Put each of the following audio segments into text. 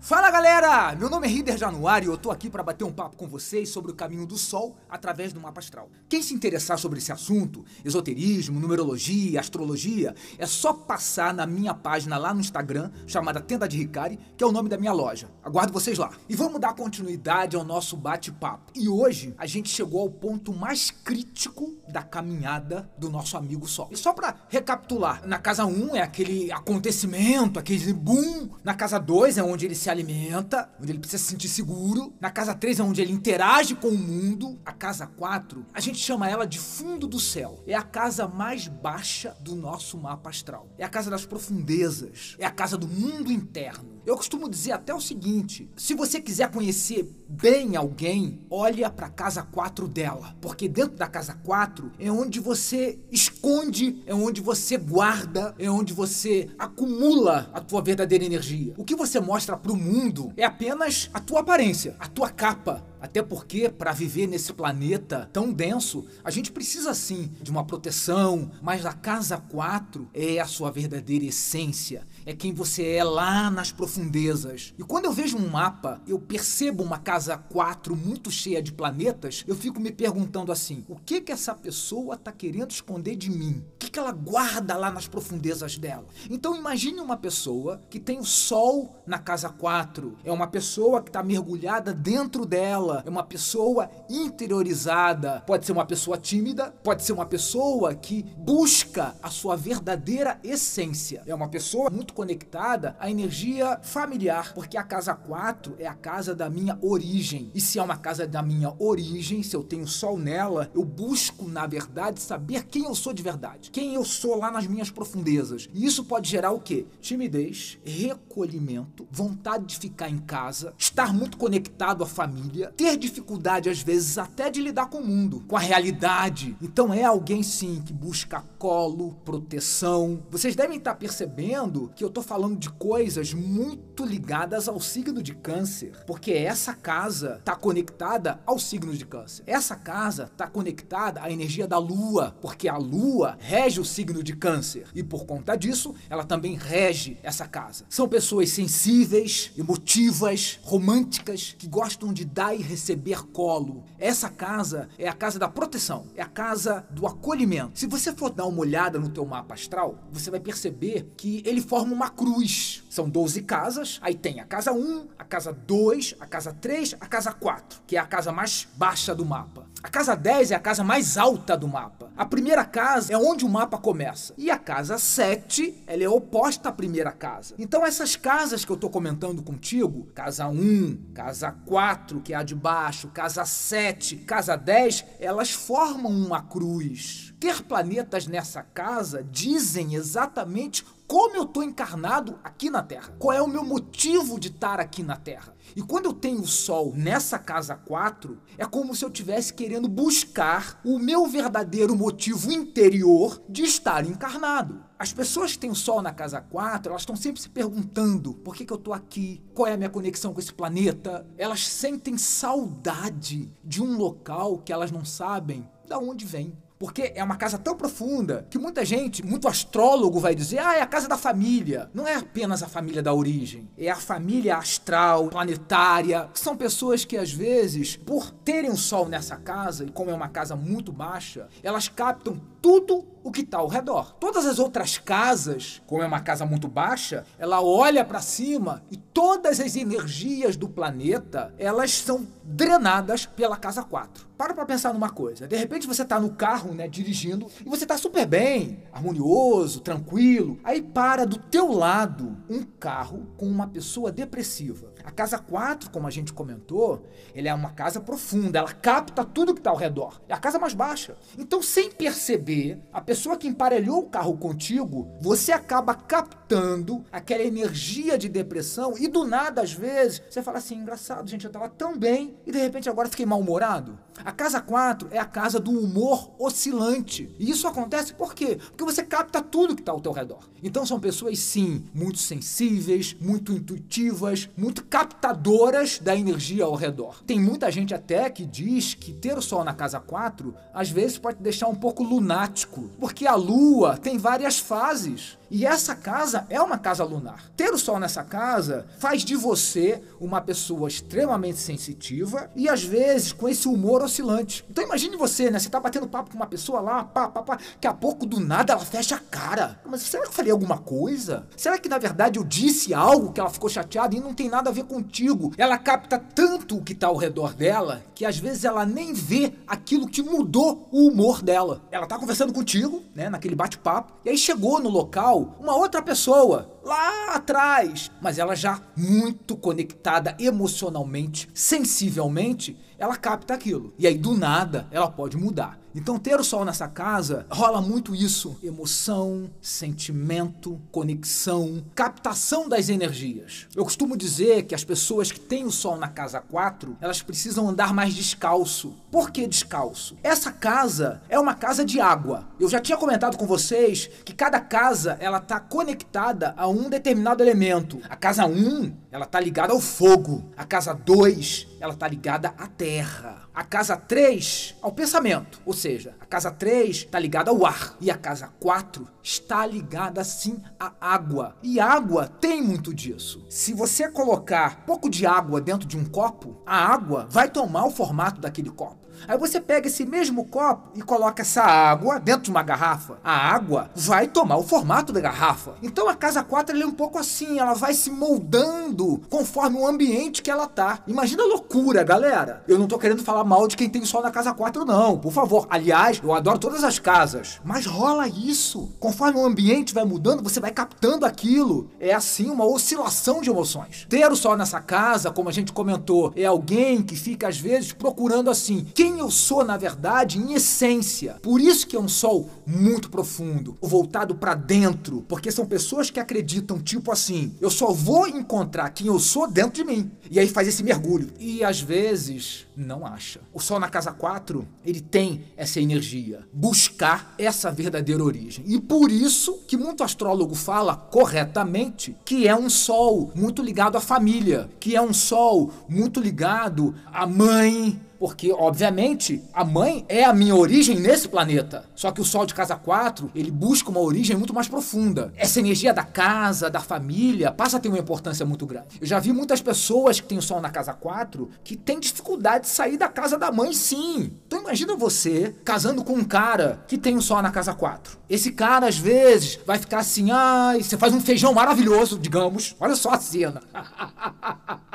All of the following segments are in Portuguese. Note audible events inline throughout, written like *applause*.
Fala galera, meu nome é Rider Januário e eu tô aqui para bater um papo com vocês sobre o caminho do Sol através do mapa astral. Quem se interessar sobre esse assunto, esoterismo, numerologia, astrologia, é só passar na minha página lá no Instagram, chamada Tenda de Ricari, que é o nome da minha loja. Aguardo vocês lá. E vamos dar continuidade ao nosso bate-papo. E hoje a gente chegou ao ponto mais crítico da caminhada do nosso amigo Sol. E só para recapitular, na casa 1 é aquele acontecimento, aquele boom, na casa 2 é onde ele se se alimenta, onde ele precisa se sentir seguro. Na casa 3 é onde ele interage com o mundo. A casa 4, a gente chama ela de fundo do céu. É a casa mais baixa do nosso mapa astral. É a casa das profundezas. É a casa do mundo interno. Eu costumo dizer até o seguinte: se você quiser conhecer bem alguém, olha para a casa 4 dela, porque dentro da casa 4 é onde você esconde, é onde você guarda, é onde você acumula a tua verdadeira energia. O que você mostra para o mundo é apenas a tua aparência, a tua capa, até porque, para viver nesse planeta tão denso, a gente precisa sim de uma proteção, mas a casa 4 é a sua verdadeira essência, é quem você é lá nas profundezas. E quando eu vejo um mapa, eu percebo uma casa 4 muito cheia de planetas, eu fico me perguntando assim: o que que essa pessoa está querendo esconder de mim? O que, que ela guarda lá nas profundezas dela? Então imagine uma pessoa que tem o Sol na casa 4, é uma pessoa que está mergulhada dentro dela é uma pessoa interiorizada. Pode ser uma pessoa tímida, pode ser uma pessoa que busca a sua verdadeira essência. É uma pessoa muito conectada à energia familiar, porque a casa 4 é a casa da minha origem. E se é uma casa da minha origem, se eu tenho sol nela, eu busco, na verdade, saber quem eu sou de verdade. Quem eu sou lá nas minhas profundezas. E isso pode gerar o quê? Timidez, recolhimento, vontade de ficar em casa, estar muito conectado à família, ter dificuldade às vezes até de lidar com o mundo, com a realidade. Então é alguém sim que busca colo, proteção. Vocês devem estar percebendo que eu estou falando de coisas muito ligadas ao signo de câncer, porque essa casa está conectada ao signo de câncer. Essa casa está conectada à energia da lua, porque a lua rege o signo de câncer e por conta disso ela também rege essa casa. São pessoas sensíveis, emotivas, românticas, que gostam de dar e receber colo. Essa casa é a casa da proteção, é a casa do acolhimento. Se você for dar uma olhada no teu mapa astral, você vai perceber que ele forma uma cruz. São 12 casas, aí tem a casa 1, a casa 2, a casa 3, a casa 4, que é a casa mais baixa do mapa. A casa 10 é a casa mais alta do mapa. A primeira casa é onde o mapa começa. E a casa 7, ela é oposta à primeira casa. Então essas casas que eu estou comentando contigo, casa 1, casa 4, que é a de baixo, casa 7, casa 10, elas formam uma cruz. Ter planetas nessa casa dizem exatamente como eu estou encarnado aqui na Terra. Qual é o meu motivo de estar aqui na Terra? E quando eu tenho o Sol nessa casa 4, é como se eu estivesse querendo buscar o meu verdadeiro motivo interior de estar encarnado. As pessoas que têm o Sol na casa 4, elas estão sempre se perguntando por que, que eu estou aqui, qual é a minha conexão com esse planeta. Elas sentem saudade de um local que elas não sabem da onde vem. Porque é uma casa tão profunda que muita gente, muito astrólogo vai dizer, ah, é a casa da família. Não é apenas a família da origem, é a família astral, planetária. São pessoas que às vezes, por terem o sol nessa casa, e como é uma casa muito baixa, elas captam tudo o que está ao redor. Todas as outras casas, como é uma casa muito baixa, ela olha para cima e todas as energias do planeta, elas são drenadas pela casa 4. Para para pensar numa coisa. De repente você está no carro, né, dirigindo, e você está super bem, harmonioso, tranquilo. Aí para do teu lado um carro com uma pessoa depressiva. A casa 4, como a gente comentou, ele é uma casa profunda, ela capta tudo que está ao redor. É a casa mais baixa. Então, sem perceber, a pessoa que emparelhou o carro contigo, você acaba captando aquela energia de depressão e do nada, às vezes, você fala assim: engraçado, gente, eu estava tão bem e de repente agora fiquei mal-humorado. A casa 4 é a casa do humor oscilante. E isso acontece por quê? Porque você capta tudo que está ao teu redor. Então, são pessoas, sim, muito sensíveis, muito intuitivas, muito captadoras da energia ao redor. Tem muita gente até que diz que ter o Sol na casa 4 às vezes pode deixar um pouco lunático, porque a Lua tem várias fases. E essa casa é uma casa lunar. Ter o Sol nessa casa faz de você uma pessoa extremamente sensitiva e às vezes com esse humor oscilante. Então imagine você, né? Você tá batendo papo com uma pessoa lá, pá, pá, pá, que a pouco do nada ela fecha a cara. Mas será que eu falei alguma coisa? Será que na verdade eu disse algo que ela ficou chateada e não tem nada a ver contigo? Ela capta tanto o que tá ao redor dela que às vezes ela nem vê aquilo que mudou o humor dela. Ela tá conversando contigo, né, naquele bate-papo, e aí chegou no local uma outra pessoa lá atrás, mas ela já muito conectada emocionalmente, sensivelmente, ela capta aquilo. E aí do nada ela pode mudar. Então ter o sol nessa casa rola muito isso, emoção, sentimento, conexão, captação das energias. Eu costumo dizer que as pessoas que têm o sol na casa 4, elas precisam andar mais descalço. Por que descalço? Essa casa é uma casa de água. Eu já tinha comentado com vocês que cada casa ela tá conectada a um determinado elemento. A casa 1, ela tá ligada ao fogo. A casa 2, ela tá ligada à terra. A casa 3 ao pensamento, ou seja, a casa 3 está ligada ao ar e a casa 4 está ligada sim à água. E água tem muito disso. Se você colocar pouco de água dentro de um copo, a água vai tomar o formato daquele copo. Aí você pega esse mesmo copo e coloca essa água dentro de uma garrafa. A água vai tomar o formato da garrafa. Então a casa 4 é um pouco assim, ela vai se moldando conforme o ambiente que ela tá. Imagina a loucura, galera. Eu não tô querendo falar mal de quem tem sol na casa 4 não, por favor. Aliás, eu adoro todas as casas, mas rola isso. Conforme o ambiente vai mudando, você vai captando aquilo. É assim uma oscilação de emoções. Ter o sol nessa casa, como a gente comentou, é alguém que fica às vezes procurando assim, quem quem eu sou na verdade em essência. Por isso que é um sol muito profundo, voltado para dentro, porque são pessoas que acreditam tipo assim, eu só vou encontrar quem eu sou dentro de mim. E aí faz esse mergulho. E às vezes não acha. O sol na casa 4, ele tem essa energia, buscar essa verdadeira origem. E por isso que muito astrólogo fala corretamente que é um sol muito ligado à família, que é um sol muito ligado à mãe, porque, obviamente, a mãe é a minha origem nesse planeta. Só que o Sol de casa 4, ele busca uma origem muito mais profunda. Essa energia da casa, da família, passa a ter uma importância muito grande. Eu já vi muitas pessoas que têm o Sol na casa 4 que têm dificuldade de sair da casa da mãe, sim. Então imagina você casando com um cara que tem o Sol na casa 4. Esse cara, às vezes, vai ficar assim, ai, você faz um feijão maravilhoso, digamos. Olha só a cena. *laughs*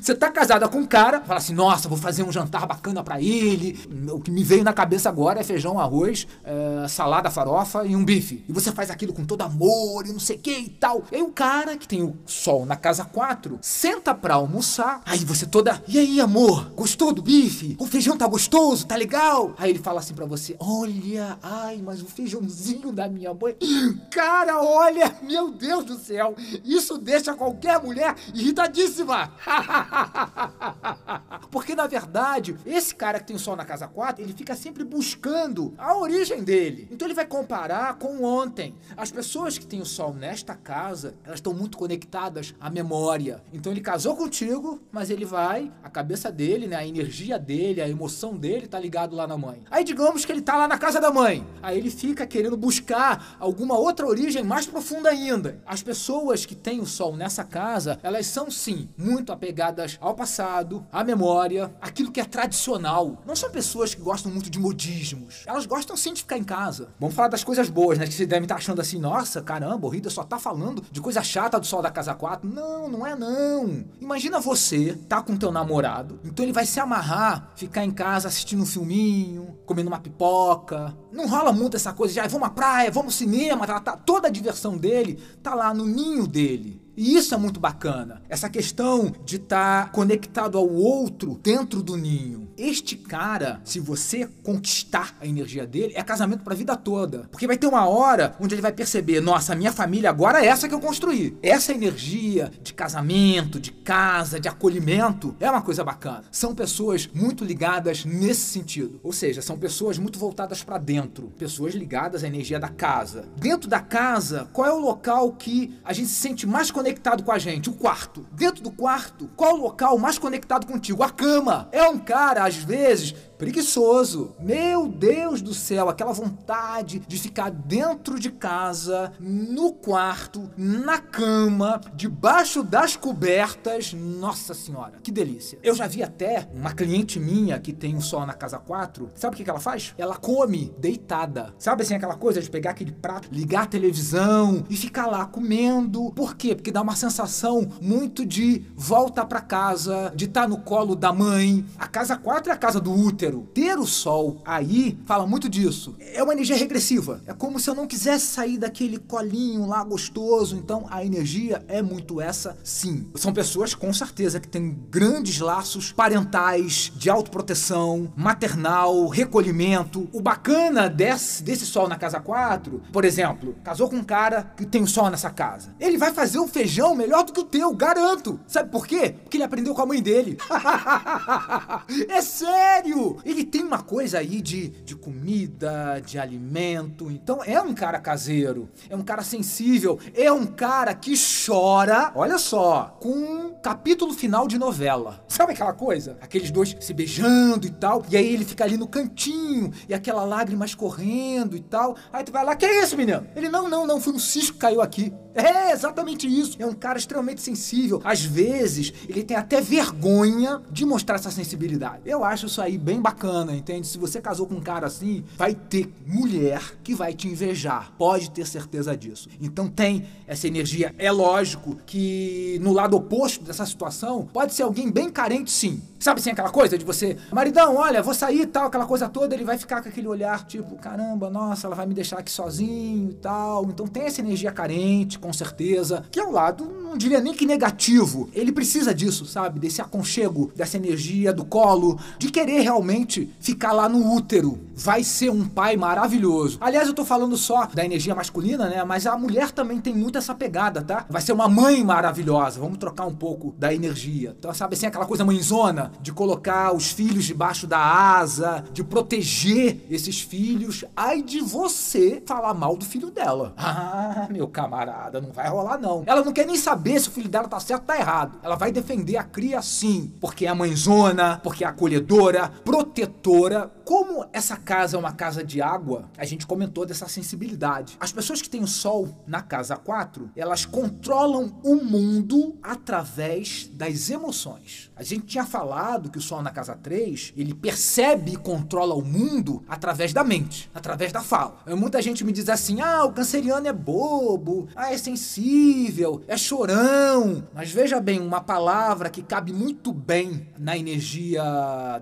Você tá casada com um cara, fala assim, nossa, vou fazer um jantar bacana para ele. O que me veio na cabeça agora é feijão, arroz, é, salada, farofa e um bife. E você faz aquilo com todo amor e não sei o que e tal. E aí o cara que tem o sol na casa 4 senta pra almoçar. Aí você toda, e aí amor, gostou do bife? O feijão tá gostoso, tá legal? Aí ele fala assim para você, olha, ai, mas o feijãozinho da minha mãe. *laughs* Cara, olha, meu Deus do céu, isso deixa qualquer mulher irritadíssima. *laughs* Porque na verdade, esse cara que tem o sol na casa 4, ele fica sempre buscando a origem dele. Então ele vai comparar com ontem. As pessoas que têm o sol nesta casa, elas estão muito conectadas à memória. Então ele casou contigo, mas ele vai, a cabeça dele, né, a energia dele, a emoção dele tá ligado lá na mãe. Aí digamos que ele tá lá na casa da mãe. Aí ele fica querendo buscar alguma outra origem mais profunda ainda. As pessoas que têm o sol nessa casa, elas são sim muito apegadas ao passado, à memória, aquilo que é tradicional. Não são pessoas que gostam muito de modismos. Elas gostam sim de ficar em casa. Vamos falar das coisas boas, né? Que você deve estar achando assim, nossa, caramba, o Rida só tá falando de coisa chata do sol da casa 4. Não, não é não. Imagina você tá com teu namorado, então ele vai se amarrar, ficar em casa assistindo um filminho, comendo uma pipoca. Não rola muito essa coisa de, ah, vamos à praia, vamos ao cinema, tá, tá, toda a diversão dele tá lá no ninho dele. E isso é muito bacana. Essa questão de estar tá conectado ao outro dentro do ninho. Este cara, se você conquistar a energia dele, é casamento para a vida toda. Porque vai ter uma hora onde ele vai perceber: nossa, minha família agora é essa que eu construí. Essa energia de casamento, de casa, de acolhimento é uma coisa bacana. São pessoas muito ligadas nesse sentido. Ou seja, são pessoas muito voltadas para dentro. Pessoas ligadas à energia da casa. Dentro da casa, qual é o local que a gente se sente mais conectado? Conectado com a gente? O quarto. Dentro do quarto, qual o local mais conectado contigo? A cama. É um cara, às vezes, preguiçoso. Meu Deus do céu, aquela vontade de ficar dentro de casa, no quarto, na cama, debaixo das cobertas. Nossa senhora, que delícia. Eu já vi até uma cliente minha que tem um sol na casa 4. Sabe o que, que ela faz? Ela come deitada. Sabe assim aquela coisa de pegar aquele prato, ligar a televisão e ficar lá comendo. Por quê? Porque dá uma sensação muito de volta para casa, de estar tá no colo da mãe. A casa 4 é a casa do útero ter o Sol aí fala muito disso. É uma energia regressiva. É como se eu não quisesse sair daquele colinho lá gostoso. Então a energia é muito essa, sim. São pessoas com certeza que têm grandes laços parentais, de autoproteção, maternal, recolhimento. O bacana desse, desse Sol na casa 4, por exemplo, casou com um cara que tem o Sol nessa casa. Ele vai fazer um feijão melhor do que o teu, garanto. Sabe por quê? Porque ele aprendeu com a mãe dele. *laughs* é sério! Ele tem uma coisa aí de, de comida, de alimento. Então é um cara caseiro, é um cara sensível, é um cara que chora, olha só, com um capítulo final de novela. Sabe aquela coisa? Aqueles dois se beijando e tal, e aí ele fica ali no cantinho, e aquela lágrima escorrendo e tal. Aí tu vai lá, que é isso, menino? Ele, não, não, não, foi um cisco que caiu aqui. É exatamente isso. É um cara extremamente sensível. Às vezes, ele tem até vergonha de mostrar essa sensibilidade. Eu acho isso aí bem bacana, entende? Se você casou com um cara assim, vai ter mulher que vai te invejar. Pode ter certeza disso. Então tem essa energia. É lógico que no lado oposto dessa situação, pode ser alguém bem carente, sim. Sabe assim, aquela coisa de você, maridão, olha, vou sair e tal, aquela coisa toda, ele vai ficar com aquele olhar tipo, caramba, nossa, ela vai me deixar aqui sozinho e tal. Então tem essa energia carente, com certeza, que é um lado, não diria nem que negativo. Ele precisa disso, sabe? Desse aconchego, dessa energia do colo, de querer realmente ficar lá no útero. Vai ser um pai maravilhoso. Aliás, eu tô falando só da energia masculina, né? Mas a mulher também tem muito essa pegada, tá? Vai ser uma mãe maravilhosa. Vamos trocar um pouco da energia. Então, sabe assim, aquela coisa mãezona de colocar os filhos debaixo da asa, de proteger esses filhos. Ai de você falar mal do filho dela. *laughs* Ah, meu camarada, não vai rolar não. Ela não quer nem saber se o filho dela tá certo ou tá errado. Ela vai defender a cria sim, porque é mãezona, porque é acolhedora, protetora. Como essa casa é uma casa de água, a gente comentou dessa sensibilidade. As pessoas que têm o sol na casa 4, elas controlam o mundo através das emoções. A gente tinha falado que o Sol na casa 3, ele percebe e controla o mundo através da mente, através da fala. Muita gente me diz assim: ah, o canceriano é bobo, ah, é sensível, é chorão. Mas veja bem, uma palavra que cabe muito bem na energia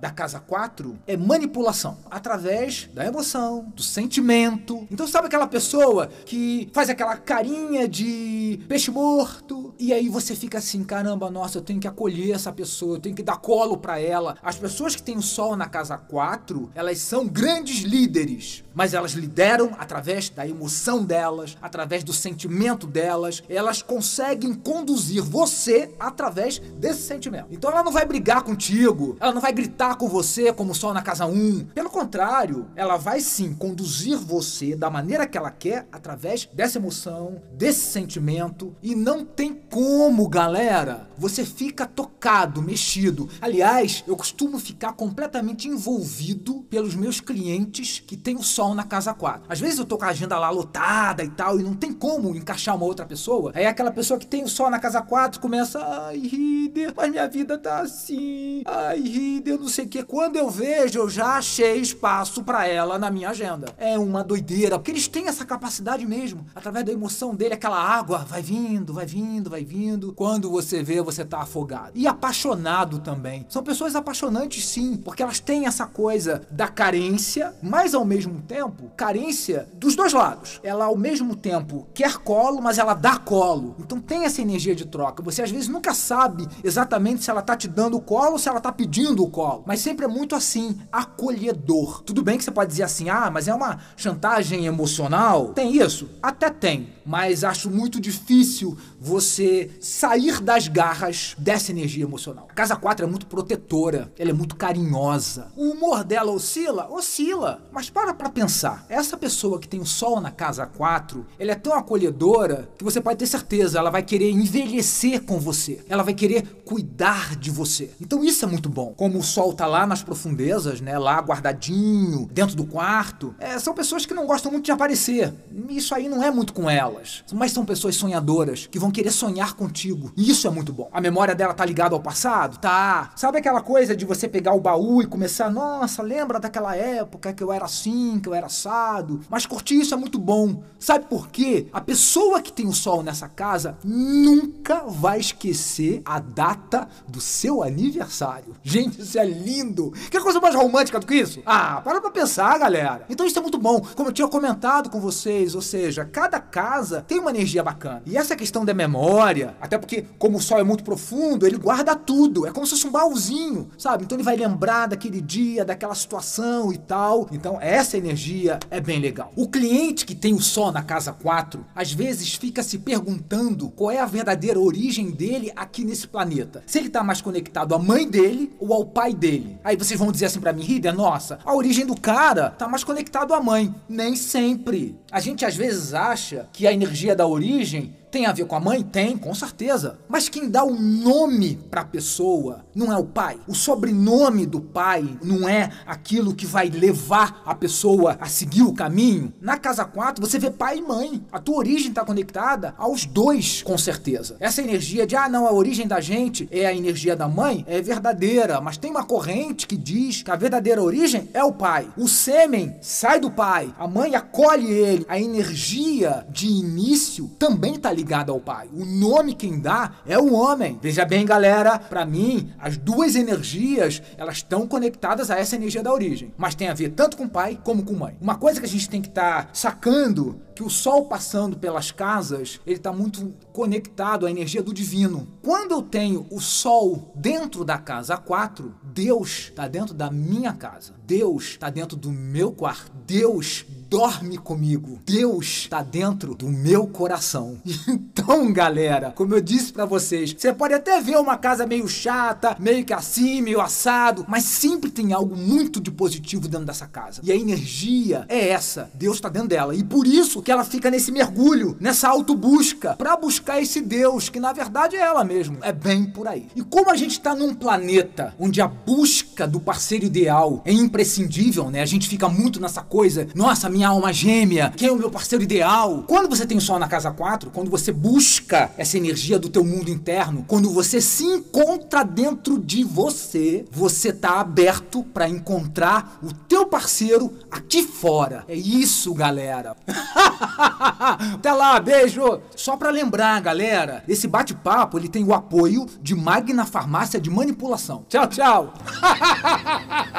da casa 4 é manipulação, através da emoção, do sentimento. Então, sabe aquela pessoa que faz aquela carinha de peixe morto e aí você fica assim: caramba, nossa, eu tenho que acolher essa pessoa eu tenho que dar colo para ela. As pessoas que têm o sol na casa 4, elas são grandes líderes, mas elas lideram através da emoção delas, através do sentimento delas. Elas conseguem conduzir você através desse sentimento. Então ela não vai brigar contigo, ela não vai gritar com você como sol na casa 1. Pelo contrário, ela vai sim conduzir você da maneira que ela quer através dessa emoção, desse sentimento e não tem como, galera. Você fica tocado, mexido. Aliás, eu costumo ficar completamente envolvido pelos meus clientes que têm o sol na casa 4. Às vezes eu tô com a agenda lá lotada e tal, e não tem como encaixar uma outra pessoa. Aí aquela pessoa que tem o sol na casa 4 começa, ai, Rider, mas minha vida tá assim. Ai, Rider, não sei o que. Quando eu vejo, eu já achei espaço para ela na minha agenda. É uma doideira, porque eles têm essa capacidade mesmo. Através da emoção dele, aquela água vai vindo, vai vindo, vai vindo. Quando você vê, você tá afogado. E apaixonado apaixonado também. São pessoas apaixonantes sim, porque elas têm essa coisa da carência, mas ao mesmo tempo, carência dos dois lados. Ela ao mesmo tempo quer colo, mas ela dá colo. Então tem essa energia de troca. Você às vezes nunca sabe exatamente se ela tá te dando o colo ou se ela tá pedindo o colo, mas sempre é muito assim, acolhedor. Tudo bem que você pode dizer assim: "Ah, mas é uma chantagem emocional". Tem isso? Até tem, mas acho muito difícil você sair das garras dessa energia emocional. Casa 4 é muito protetora, ela é muito carinhosa. O humor dela oscila? Oscila. Mas para pra pensar. Essa pessoa que tem o sol na casa 4, ela é tão acolhedora que você pode ter certeza, ela vai querer envelhecer com você. Ela vai querer cuidar de você. Então isso é muito bom. Como o sol tá lá nas profundezas, né, lá guardadinho, dentro do quarto, é, são pessoas que não gostam muito de aparecer. Isso aí não é muito com elas. Mas são pessoas sonhadoras que vão querer sonhar contigo. E isso é muito bom. A memória dela tá ligada ao passado? Tá. Sabe aquela coisa de você pegar o baú e começar, nossa, lembra daquela época que eu era assim, que eu era assado? Mas curtir isso é muito bom. Sabe por quê? A pessoa que tem o sol nessa casa nunca vai esquecer a data do seu aniversário. Gente, isso é lindo. Que coisa mais romântica do que isso? Ah, para pra pensar, galera. Então isso é muito bom. Como eu tinha comentado com vocês, ou seja, cada casa tem uma energia bacana. E essa questão da memória, até porque como o sol é muito profundo, ele guarda tudo. É como se fosse um baúzinho, sabe? Então ele vai lembrar daquele dia, daquela situação e tal. Então essa energia é bem legal. O cliente que tem o sol na casa 4, às vezes fica se perguntando qual é a verdadeira origem dele aqui nesse planeta. Se ele tá mais conectado à mãe dele ou ao pai dele. Aí vocês vão dizer assim para mim, Rider, nossa, a origem do cara tá mais conectado à mãe. Nem sempre. A gente às vezes acha que a energia da origem tem a ver com a mãe? Tem, com certeza. Mas quem dá o nome para a pessoa não é o pai. O sobrenome do pai não é aquilo que vai levar a pessoa a seguir o caminho. Na casa 4, você vê pai e mãe. A tua origem está conectada aos dois, com certeza. Essa energia de, ah, não, a origem da gente é a energia da mãe, é verdadeira. Mas tem uma corrente que diz que a verdadeira origem é o pai. O sêmen sai do pai, a mãe acolhe ele. A energia de início também está ligada ao pai. O nome quem dá é o homem. Veja bem, galera, para mim, as duas energias, elas estão conectadas a essa energia da origem, mas tem a ver tanto com pai como com mãe. Uma coisa que a gente tem que estar tá sacando que o sol passando pelas casas, ele está muito conectado à energia do divino. Quando eu tenho o sol dentro da casa 4, Deus está dentro da minha casa. Deus está dentro do meu quarto. Deus dorme comigo. Deus está dentro do meu coração. *laughs* Então, galera, como eu disse para vocês, você pode até ver uma casa meio chata, meio que assim, meio assado, mas sempre tem algo muito de positivo dentro dessa casa. E a energia é essa. Deus está dentro dela. E por isso que ela fica nesse mergulho, nessa autobusca, para buscar esse Deus, que na verdade é ela mesmo. É bem por aí. E como a gente está num planeta onde a busca do parceiro ideal é imprescindível, né? A gente fica muito nessa coisa, nossa, minha alma gêmea, quem é o meu parceiro ideal? Quando você tem o sol na casa 4, quando você busca essa energia do teu mundo interno, quando você se encontra dentro de você, você tá aberto para encontrar o teu parceiro aqui fora. É isso, galera. *laughs* Até lá, beijo. Só para lembrar, galera, esse bate-papo ele tem o apoio de Magna Farmácia de Manipulação. Tchau, tchau. *laughs*